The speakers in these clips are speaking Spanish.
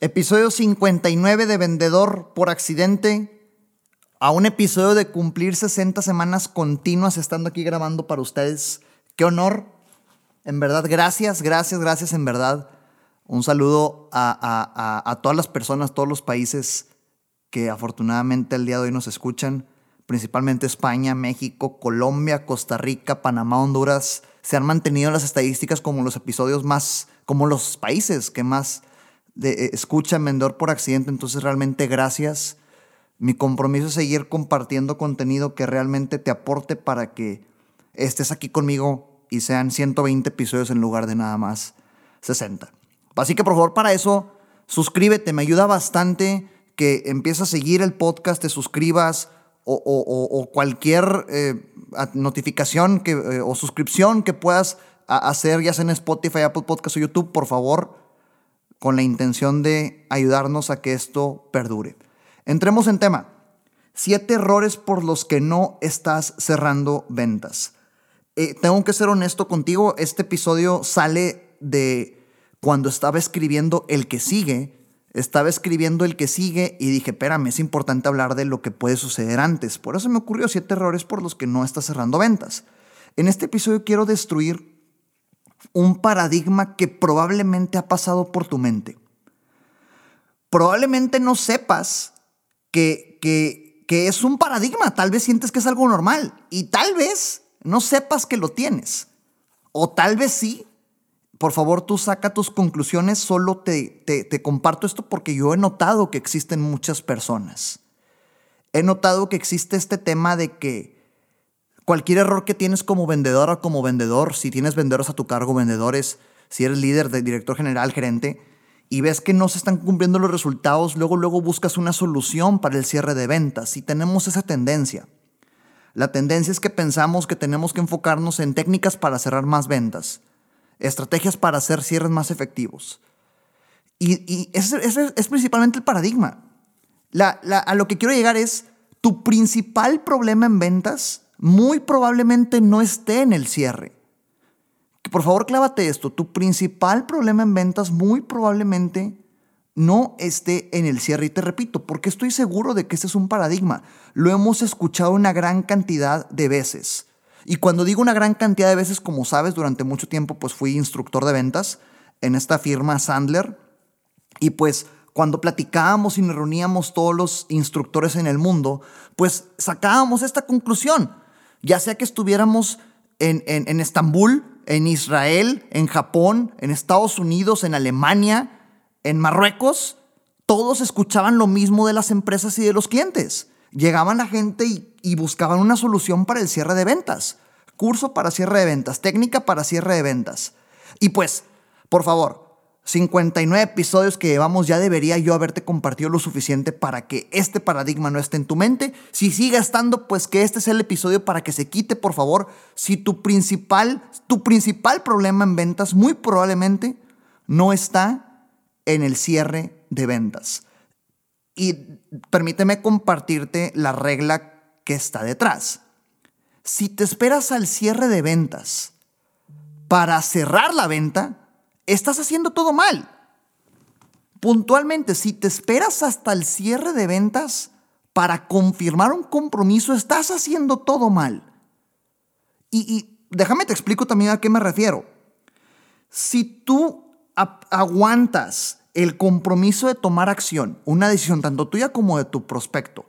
episodio 59 de Vendedor por Accidente, a un episodio de cumplir 60 semanas continuas estando aquí grabando para ustedes. Qué honor, en verdad, gracias, gracias, gracias, en verdad. Un saludo a, a todas las personas, todos los países que afortunadamente el día de hoy nos escuchan, principalmente España, México, Colombia, Costa Rica, Panamá, Honduras, se han mantenido las estadísticas como los episodios más como los países que más eh, escuchan Vendedor por accidente. Entonces, realmente gracias. Mi compromiso es seguir compartiendo contenido que realmente te aporte para que estés aquí conmigo y sean 120 episodios en lugar de nada más 60. Así que por favor para eso, suscríbete, me ayuda bastante que empieces a seguir el podcast, te suscribas o, cualquier eh, notificación que, eh, o suscripción que puedas hacer, ya sea en Spotify, Apple Podcast o YouTube, por favor, con la intención de ayudarnos a que esto perdure. Entremos en tema. Siete errores por los que no estás cerrando ventas. Eh, tengo que ser honesto contigo, este episodio sale de cuando estaba escribiendo el que sigue. Estaba escribiendo el que sigue y dije, espérame, es importante hablar de lo que puede suceder antes. Por eso me ocurrió siete errores por los que no estás cerrando ventas. En este episodio quiero destruir un paradigma que probablemente ha pasado por tu mente. Probablemente no sepas que, que, es un paradigma, tal vez sientes que es algo normal y tal vez no sepas que lo tienes. O tal vez sí. Por favor, tú saca tus conclusiones, solo te, te comparto esto porque yo he notado que existen muchas personas. He notado que existe este tema de que cualquier error que tienes como vendedor o como vendedor, si tienes vendedores a tu cargo, vendedores, si eres líder, de director general, gerente, y ves que no se están cumpliendo los resultados, luego, luego buscas una solución para el cierre de ventas. Y tenemos esa tendencia. La tendencia es que pensamos que tenemos que enfocarnos en técnicas para cerrar más ventas, estrategias para hacer cierres más efectivos. Y, ese, es principalmente el paradigma. a lo que quiero llegar es, tu principal problema en ventas muy probablemente no esté en el cierre. Por favor, clávate esto. Tu principal problema en ventas muy probablemente no esté en el cierre. Y te repito, porque estoy seguro de que este es un paradigma. Lo hemos escuchado una gran cantidad de veces. Y cuando digo una gran cantidad de veces, como sabes, durante mucho tiempo pues fui instructor de ventas en esta firma Sandler. Y pues cuando platicábamos y nos reuníamos todos los instructores en el mundo, pues sacábamos esta conclusión ya sea que estuviéramos en, en, Estambul, en Israel, en Japón, en Estados Unidos, en Alemania, en Marruecos, todos escuchaban lo mismo de las empresas y de los clientes. Llegaban la gente y, y, buscaban una solución para el cierre de ventas. Curso para cierre de ventas, técnica para cierre de ventas. Y pues, por favor, 59 episodios que llevamos, ya debería yo haberte compartido lo suficiente para que este paradigma no esté en tu mente. Si sigue estando, pues que este es el episodio para que se quite, por favor. Si tu principal, tu principal problema en ventas muy probablemente no está en el cierre de ventas. Y permíteme compartirte la regla que está detrás. Si te esperas al cierre de ventas para cerrar la venta, estás haciendo todo mal. Puntualmente, si te esperas hasta el cierre de ventas para confirmar un compromiso, estás haciendo todo mal. Y, déjame te explico también a qué me refiero. Si tú aguantas el compromiso de tomar acción, una decisión tanto tuya como de tu prospecto,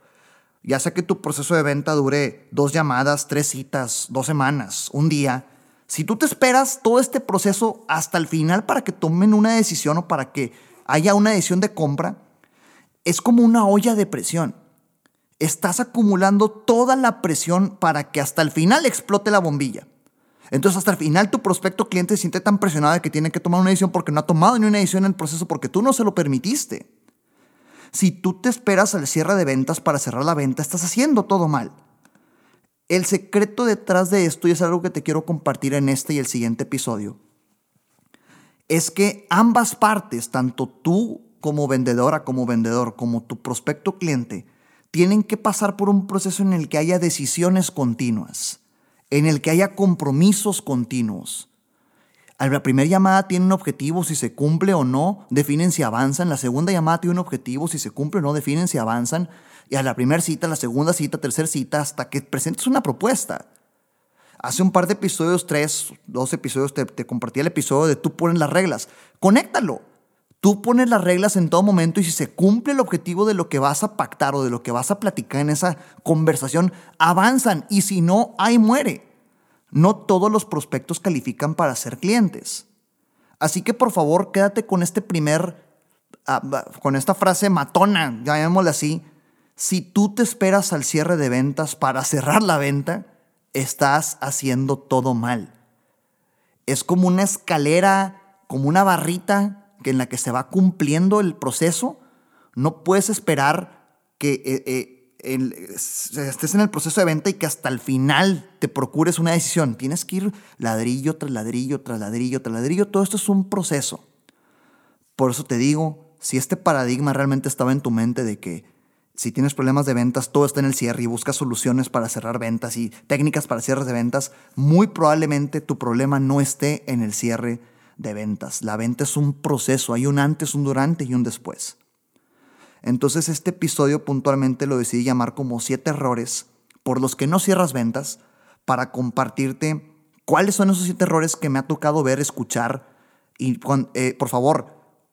ya sea que tu proceso de venta dure dos llamadas, tres citas, dos semanas, un día, si tú te esperas todo este proceso hasta el final para que tomen una decisión o para que haya una decisión de compra, es como una olla de presión. Estás acumulando toda la presión para que hasta el final explote la bombilla. Entonces hasta el final tu prospecto cliente se siente tan presionado de que tiene que tomar una decisión porque no ha tomado ni una decisión en el proceso porque tú no se lo permitiste. Si tú te esperas al cierre de ventas para cerrar la venta, estás haciendo todo mal. El secreto detrás de esto, y es algo que te quiero compartir en este y el siguiente episodio, es que ambas partes, tanto tú como vendedora, como vendedor, como tu prospecto cliente, tienen que pasar por un proceso en el que haya decisiones continuas, en el que haya compromisos continuos. A la primera llamada tiene un objetivo, si se cumple o no, definen si avanzan. La segunda llamada tiene un objetivo, si se cumple o no, definen si avanzan y a la primera cita, la segunda cita, tercera cita, hasta que presentes una propuesta. Hace un par de episodios, tres, dos episodios, te, te compartí el episodio de tú pones las reglas. Conéctalo. Tú pones las reglas en todo momento y si se cumple el objetivo de lo que vas a pactar o de lo que vas a platicar en esa conversación, avanzan y si no, ahí muere. No todos los prospectos califican para ser clientes. Así que por favor, quédate con este primer, ah, con esta frase matona, llamémosle así, si tú te esperas al cierre de ventas para cerrar la venta, estás haciendo todo mal. Es como una escalera, como una barrita en la que se va cumpliendo el proceso. No puedes esperar que eh, eh, estés en el proceso de venta y que hasta el final te procures una decisión. Tienes que ir ladrillo tras ladrillo, tras ladrillo, tras ladrillo. Todo esto es un proceso. Por eso te digo, si este paradigma realmente estaba en tu mente de que si tienes problemas de ventas, todo está en el cierre y buscas soluciones para cerrar ventas y técnicas para cierres de ventas, muy probablemente tu problema no esté en el cierre de ventas. La venta es un proceso, hay un antes, un durante y un después. Entonces este episodio puntualmente lo decidí llamar como siete errores por los que no cierras ventas para compartirte cuáles son esos siete errores que me ha tocado ver, escuchar y eh, por favor,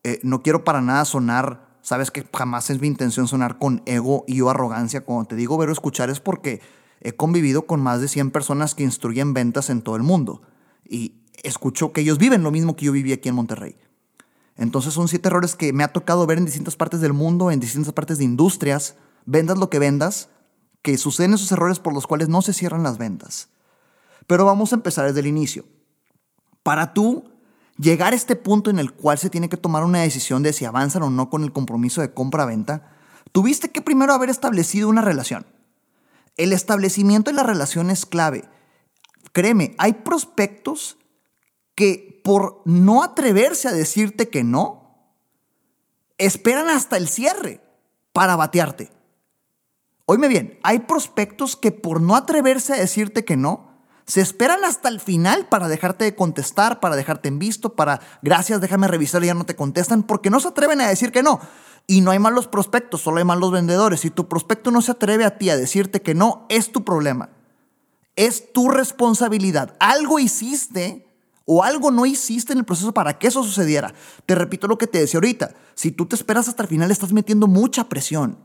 eh, no quiero para nada sonar Sabes que jamás es mi intención sonar con ego y o arrogancia. Cuando te digo ver o escuchar es porque he convivido con más de 100 personas que instruyen ventas en todo el mundo. Y escucho que ellos viven lo mismo que yo viví aquí en Monterrey. Entonces son siete errores que me ha tocado ver en distintas partes del mundo, en distintas partes de industrias. Vendas lo que vendas, que suceden esos errores por los cuales no se cierran las ventas. Pero vamos a empezar desde el inicio. Para tú llegar a este punto en el cual se tiene que tomar una decisión de si avanzan o no con el compromiso de compra-venta, tuviste que primero haber establecido una relación. El establecimiento de la relación es clave. Créeme, hay prospectos que por no atreverse a decirte que no, esperan hasta el cierre para batearte. Oíme bien, hay prospectos que por no atreverse a decirte que no, se esperan hasta el final para dejarte de contestar, para dejarte en visto, para gracias, déjame revisar ya no te contestan, porque no se atreven a decir que no. Y no hay malos prospectos, solo hay malos vendedores. Si tu prospecto no se atreve a ti a decirte que no, es tu problema. Es tu responsabilidad. Algo hiciste o algo no hiciste en el proceso para que eso sucediera. Te repito lo que te decía ahorita. Si tú te esperas hasta el final, estás metiendo mucha presión.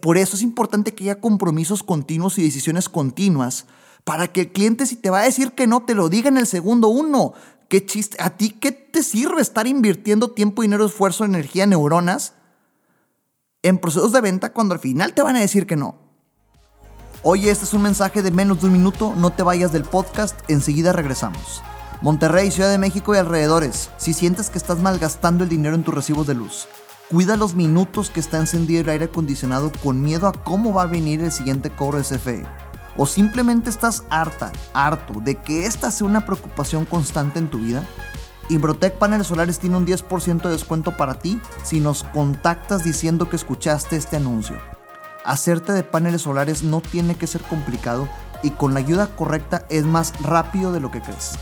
Por eso es importante que haya compromisos continuos y decisiones continuas para que el cliente si te va a decir que no, te lo diga en el segundo uno. ¿Qué chiste? ¿A ti qué te sirve estar invirtiendo tiempo, dinero, esfuerzo, energía, neuronas en procesos de venta cuando al final te van a decir que no? Oye, este es un mensaje de menos de un minuto, no te vayas del podcast, enseguida regresamos. Monterrey, Ciudad de México y alrededores, si sientes que estás malgastando el dinero en tus recibos de luz, cuida los minutos que está encendido el aire acondicionado con miedo a cómo va a venir el siguiente cobro de CFE o simplemente estás harta, harto de que esta sea una preocupación constante en tu vida, Imbrotec Paneles Solares tiene un 10% de descuento para ti si nos contactas diciendo que escuchaste este anuncio. Hacerte de paneles solares no tiene que ser complicado y con la ayuda correcta es más rápido de lo que crees.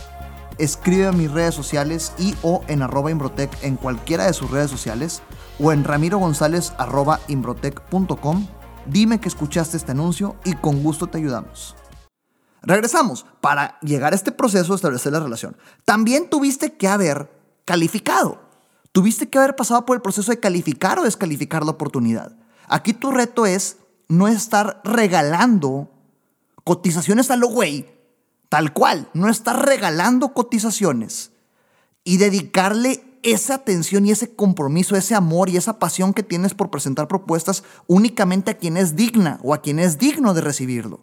Escribe a mis redes sociales y o en arroba Imbrotec en cualquiera de sus redes sociales o en ramirogonzález arroba imbrotec.com Dime que escuchaste este anuncio y con gusto te ayudamos. Regresamos. Para llegar a este proceso de establecer la relación, también tuviste que haber calificado. Tuviste que haber pasado por el proceso de calificar o descalificar la oportunidad. Aquí tu reto es no estar regalando cotizaciones a lo güey, tal cual, no estar regalando cotizaciones y dedicarle esa atención y ese compromiso, ese amor y esa pasión que tienes por presentar propuestas únicamente a quien es digna o a quien es digno de recibirlo.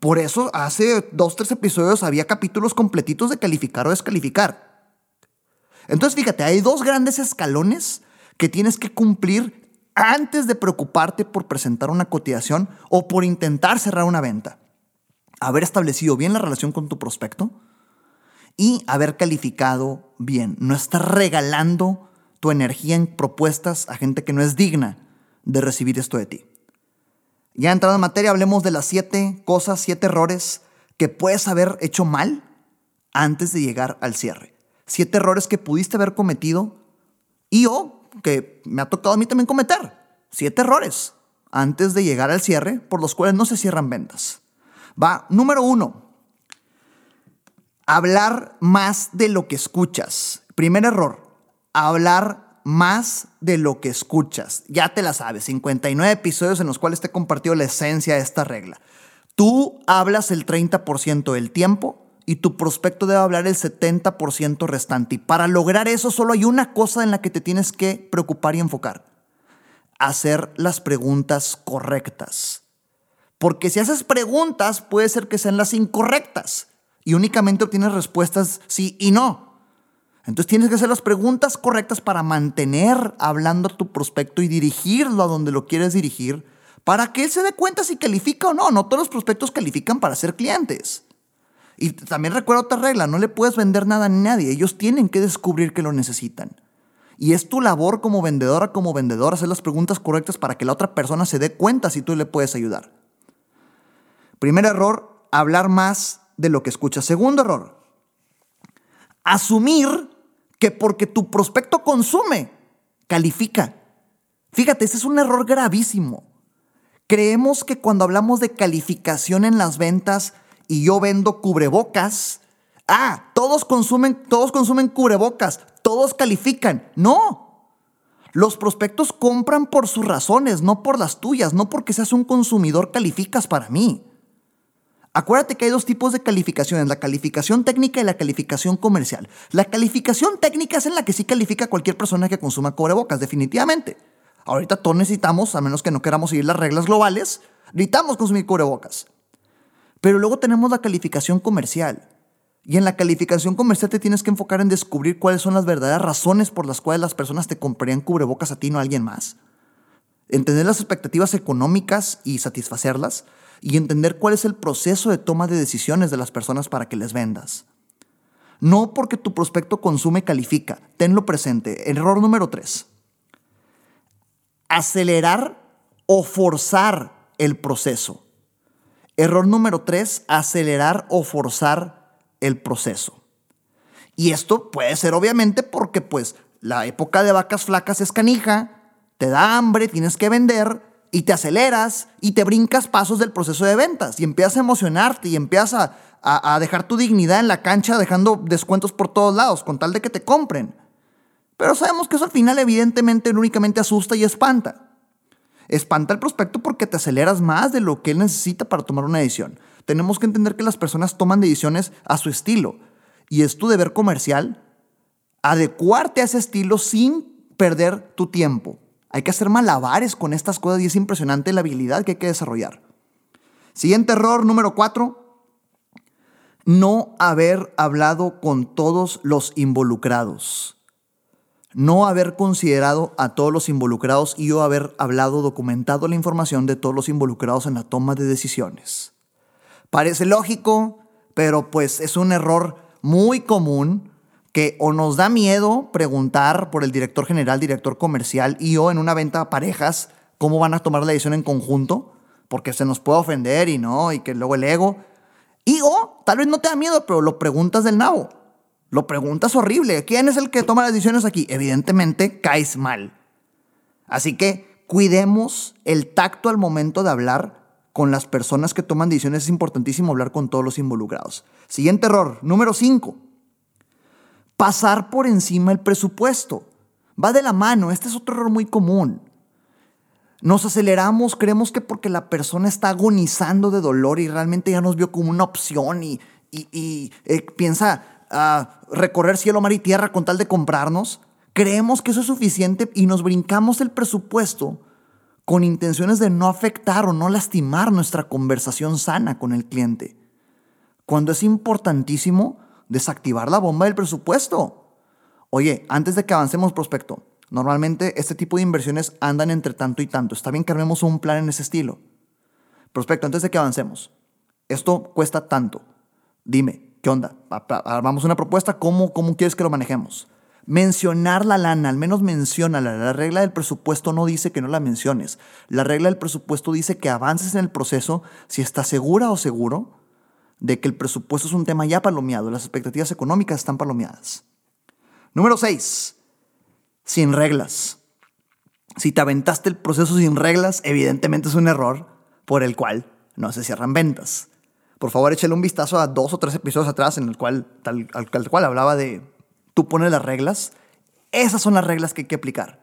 Por eso hace dos, tres episodios había capítulos completitos de calificar o descalificar. Entonces fíjate, hay dos grandes escalones que tienes que cumplir antes de preocuparte por presentar una cotización o por intentar cerrar una venta. Haber establecido bien la relación con tu prospecto y haber calificado bien. No estar regalando tu energía en propuestas a gente que no es digna de recibir esto de ti. Ya entrado en materia, hablemos de las siete cosas, siete errores que puedes haber hecho mal antes de llegar al cierre. Siete errores que pudiste haber cometido y o que me ha tocado a mí también cometer. Siete errores antes de llegar al cierre por los cuales no se cierran ventas. Va, número uno, hablar más de lo que escuchas. Primer error, hablar más de lo que escuchas. Ya te la sabes, 59 episodios en los cuales te he compartido la esencia de esta regla. Tú hablas el 30% del tiempo y tu prospecto debe hablar el 70% restante. Y para lograr eso solo hay una cosa en la que te tienes que preocupar y enfocar. Hacer las preguntas correctas. Porque si haces preguntas puede ser que sean las incorrectas y únicamente obtienes respuestas sí y no. Entonces tienes que hacer las preguntas correctas para mantener hablando a tu prospecto y dirigirlo a donde lo quieres dirigir para que él se dé cuenta si califica o no. No todos los prospectos califican para ser clientes. Y también recuerda otra regla, no le puedes vender nada a nadie, ellos tienen que descubrir que lo necesitan. Y es tu labor como vendedora, como vendedor, hacer las preguntas correctas para que la otra persona se dé cuenta si tú le puedes ayudar. Primer error, hablar más de lo que escuchas. Segundo error, asumir que porque tu prospecto consume, califica. Fíjate, ese es un error gravísimo. Creemos que cuando hablamos de calificación en las ventas, y yo vendo cubrebocas, ah, todos consumen, todos consumen cubrebocas, todos califican. No. Los prospectos compran por sus razones, no por las tuyas, no porque seas un consumidor calificas para mí. Acuérdate que hay dos tipos de calificaciones, la calificación técnica y la calificación comercial. La calificación técnica es en la que sí califica cualquier persona que consuma cubrebocas, definitivamente. Ahorita todos necesitamos, a menos que no queramos seguir las reglas globales, necesitamos consumir cubrebocas. Pero luego tenemos la calificación comercial. Y en la calificación comercial te tienes que enfocar en descubrir cuáles son las verdaderas razones por las cuales las personas te comprarían cubrebocas a ti, no a alguien más. Entender las expectativas económicas y satisfacerlas. Y entender cuál es el proceso de toma de decisiones de las personas para que les vendas. No porque tu prospecto consume califica. Tenlo presente. Error número tres. Acelerar o forzar el proceso. Error número tres, acelerar o forzar el proceso. Y esto puede ser obviamente porque pues la época de vacas flacas es canija, te da hambre, tienes que vender y te aceleras y te brincas pasos del proceso de ventas y empiezas a emocionarte y empiezas a, a dejar tu dignidad en la cancha dejando descuentos por todos lados con tal de que te compren. Pero sabemos que eso al final evidentemente únicamente asusta y espanta. Espanta al prospecto porque te aceleras más de lo que él necesita para tomar una decisión. Tenemos que entender que las personas toman decisiones a su estilo y es tu deber comercial adecuarte a ese estilo sin perder tu tiempo. Hay que hacer malabares con estas cosas y es impresionante la habilidad que hay que desarrollar. Siguiente error número cuatro. No haber hablado con todos los involucrados no haber considerado a todos los involucrados y yo haber hablado, documentado la información de todos los involucrados en la toma de decisiones. Parece lógico, pero pues es un error muy común que o nos da miedo preguntar por el director general, director comercial y o en una venta parejas cómo van a tomar la decisión en conjunto, porque se nos puede ofender y no, y que luego el ego. Y o tal vez no te da miedo, pero lo preguntas del nabo. Lo preguntas horrible. ¿Quién es el que toma las decisiones aquí? Evidentemente caes mal. Así que cuidemos el tacto al momento de hablar con las personas que toman decisiones. Es importantísimo hablar con todos los involucrados. Siguiente error, número 5. Pasar por encima el presupuesto. Va de la mano. Este es otro error muy común. Nos aceleramos, creemos que porque la persona está agonizando de dolor y realmente ya nos vio como una opción y, eh, piensa, a recorrer cielo, mar y tierra con tal de comprarnos, creemos que eso es suficiente y nos brincamos el presupuesto con intenciones de no afectar o no lastimar nuestra conversación sana con el cliente. Cuando es importantísimo desactivar la bomba del presupuesto. Oye, antes de que avancemos prospecto, Normalmente este tipo de inversiones andan entre tanto y tanto. Está bien que armemos un plan en ese estilo. Prospecto, antes de que avancemos, esto cuesta tanto. Dime, ¿qué onda? Armamos una propuesta, ¿cómo, cómo quieres que lo manejemos? Mencionar la lana, al menos menciona La regla del presupuesto no dice que no la menciones. La regla del presupuesto dice que avances en el proceso si estás segura o seguro de que el presupuesto es un tema ya palomeado, las expectativas económicas están palomeadas. Número 6. Sin reglas. Si te aventaste el proceso sin reglas, evidentemente es un error por el cual no se cierran ventas. Por favor, échale un vistazo a dos o tres episodios atrás en el cual, tal, al cual hablaba de tú pones las reglas, esas son las reglas que hay que aplicar.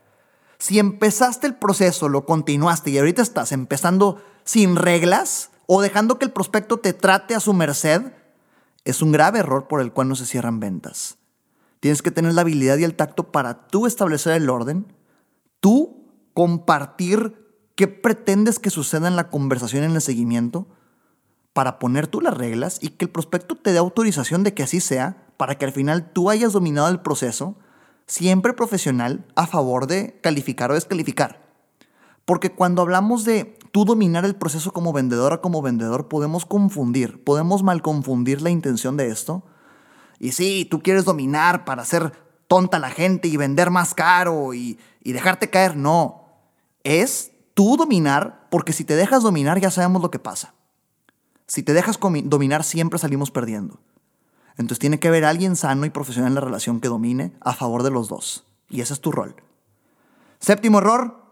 Si empezaste el proceso, lo continuaste y ahorita estás empezando sin reglas o dejando que el prospecto te trate a su merced, es un grave error por el cual no se cierran ventas. Tienes que tener la habilidad y el tacto para tú establecer el orden, tú compartir qué pretendes que suceda en la conversación en el seguimiento, para poner tú las reglas y que el prospecto te dé autorización de que así sea para que al final tú hayas dominado el proceso, siempre profesional, a favor de calificar o descalificar. Porque cuando hablamos de tú dominar el proceso como vendedora, como vendedor, podemos confundir, podemos mal confundir la intención de esto. Y sí, tú quieres dominar para hacer tonta a la gente y vender más caro y, y dejarte caer. No, es tú dominar porque si te dejas dominar ya sabemos lo que pasa. Si te dejas dominar siempre salimos perdiendo. Entonces tiene que haber alguien sano y profesional en la relación que domine a favor de los dos. Y ese es tu rol. Séptimo error,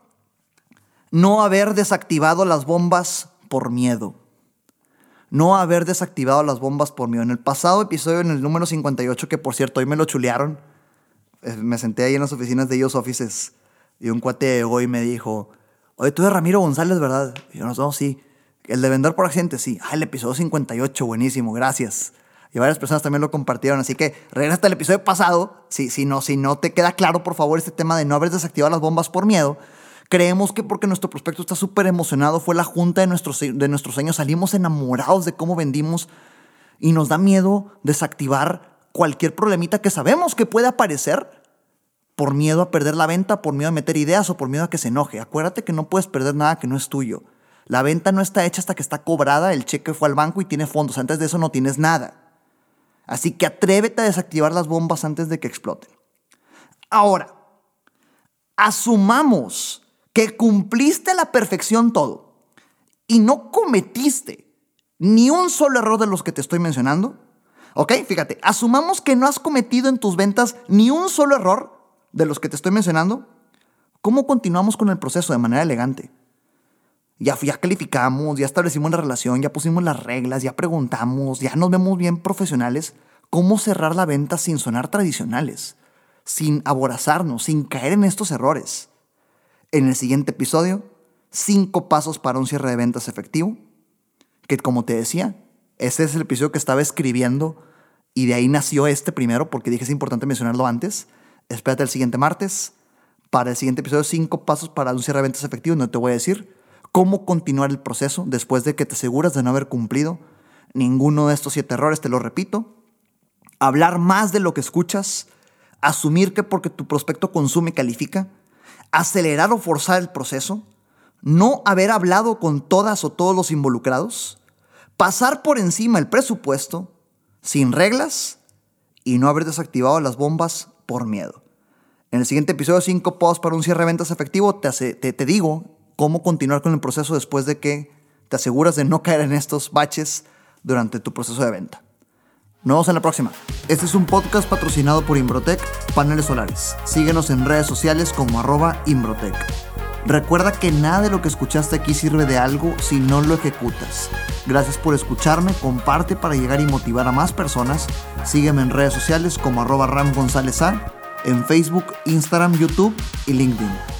no haber desactivado las bombas por miedo. No haber desactivado las bombas por miedo. En el pasado episodio, en el número 58, que por cierto hoy me lo chulearon, eh, me senté ahí en las oficinas de ellos offices y un cuate llegó y me dijo, oye, tú eres Ramiro González, ¿verdad? Y yo, no, sí. El de vender por accidente, sí. Ah, el episodio 58, buenísimo, gracias y varias personas también lo compartieron. Así que regresa hasta el episodio pasado. Si, si, no, si no te queda claro, por favor, este tema de no haber desactivado las bombas por miedo. Creemos que porque nuestro prospecto está súper emocionado, fue la junta de nuestros, de nuestros años, salimos enamorados de cómo vendimos y nos da miedo desactivar cualquier problemita que sabemos que puede aparecer por miedo a perder la venta, por miedo a meter ideas o por miedo a que se enoje. Acuérdate que no puedes perder nada que no es tuyo. La venta no está hecha hasta que está cobrada, el cheque fue al banco y tiene fondos. Antes de eso no tienes nada. Así que atrévete a desactivar las bombas antes de que exploten. Ahora, asumamos que cumpliste a la perfección todo y no cometiste ni un solo error de los que te estoy mencionando. ¿Ok? Fíjate, asumamos que no has cometido en tus ventas ni un solo error de los que te estoy mencionando. ¿Cómo continuamos con el proceso de manera elegante? Ya, calificamos, ya establecimos la relación, ya pusimos las reglas, ya preguntamos, ya nos vemos bien profesionales. ¿Cómo cerrar la venta sin sonar tradicionales? Sin aborazarnos, sin caer en estos errores. En el siguiente episodio, cinco pasos para un cierre de ventas efectivo. Que como te decía, ese es el episodio que estaba escribiendo y de ahí nació este primero porque dije es importante mencionarlo antes. Espérate el siguiente martes. Para el siguiente episodio, cinco pasos para un cierre de ventas efectivo. No te voy a decir cómo continuar el proceso después de que te aseguras de no haber cumplido ninguno de estos siete errores, te lo repito. Hablar más de lo que escuchas, asumir que porque tu prospecto consume califica, acelerar o forzar el proceso, no haber hablado con todas o todos los involucrados, pasar por encima el presupuesto, sin reglas y no haber desactivado las bombas por miedo. En el siguiente episodio 5 posts para un cierre de ventas efectivo te, te, te digo cómo continuar con el proceso después de que te aseguras de no caer en estos baches durante tu proceso de venta. Nos vemos en la próxima. Este es un podcast patrocinado por Imbrotec Paneles Solares. Síguenos en redes sociales como arroba Imbrotec. Recuerda que nada de lo que escuchaste aquí sirve de algo si no lo ejecutas. Gracias por escucharme, comparte para llegar y motivar a más personas. Sígueme en redes sociales como arroba Ram González A, en Facebook, Instagram, YouTube y LinkedIn.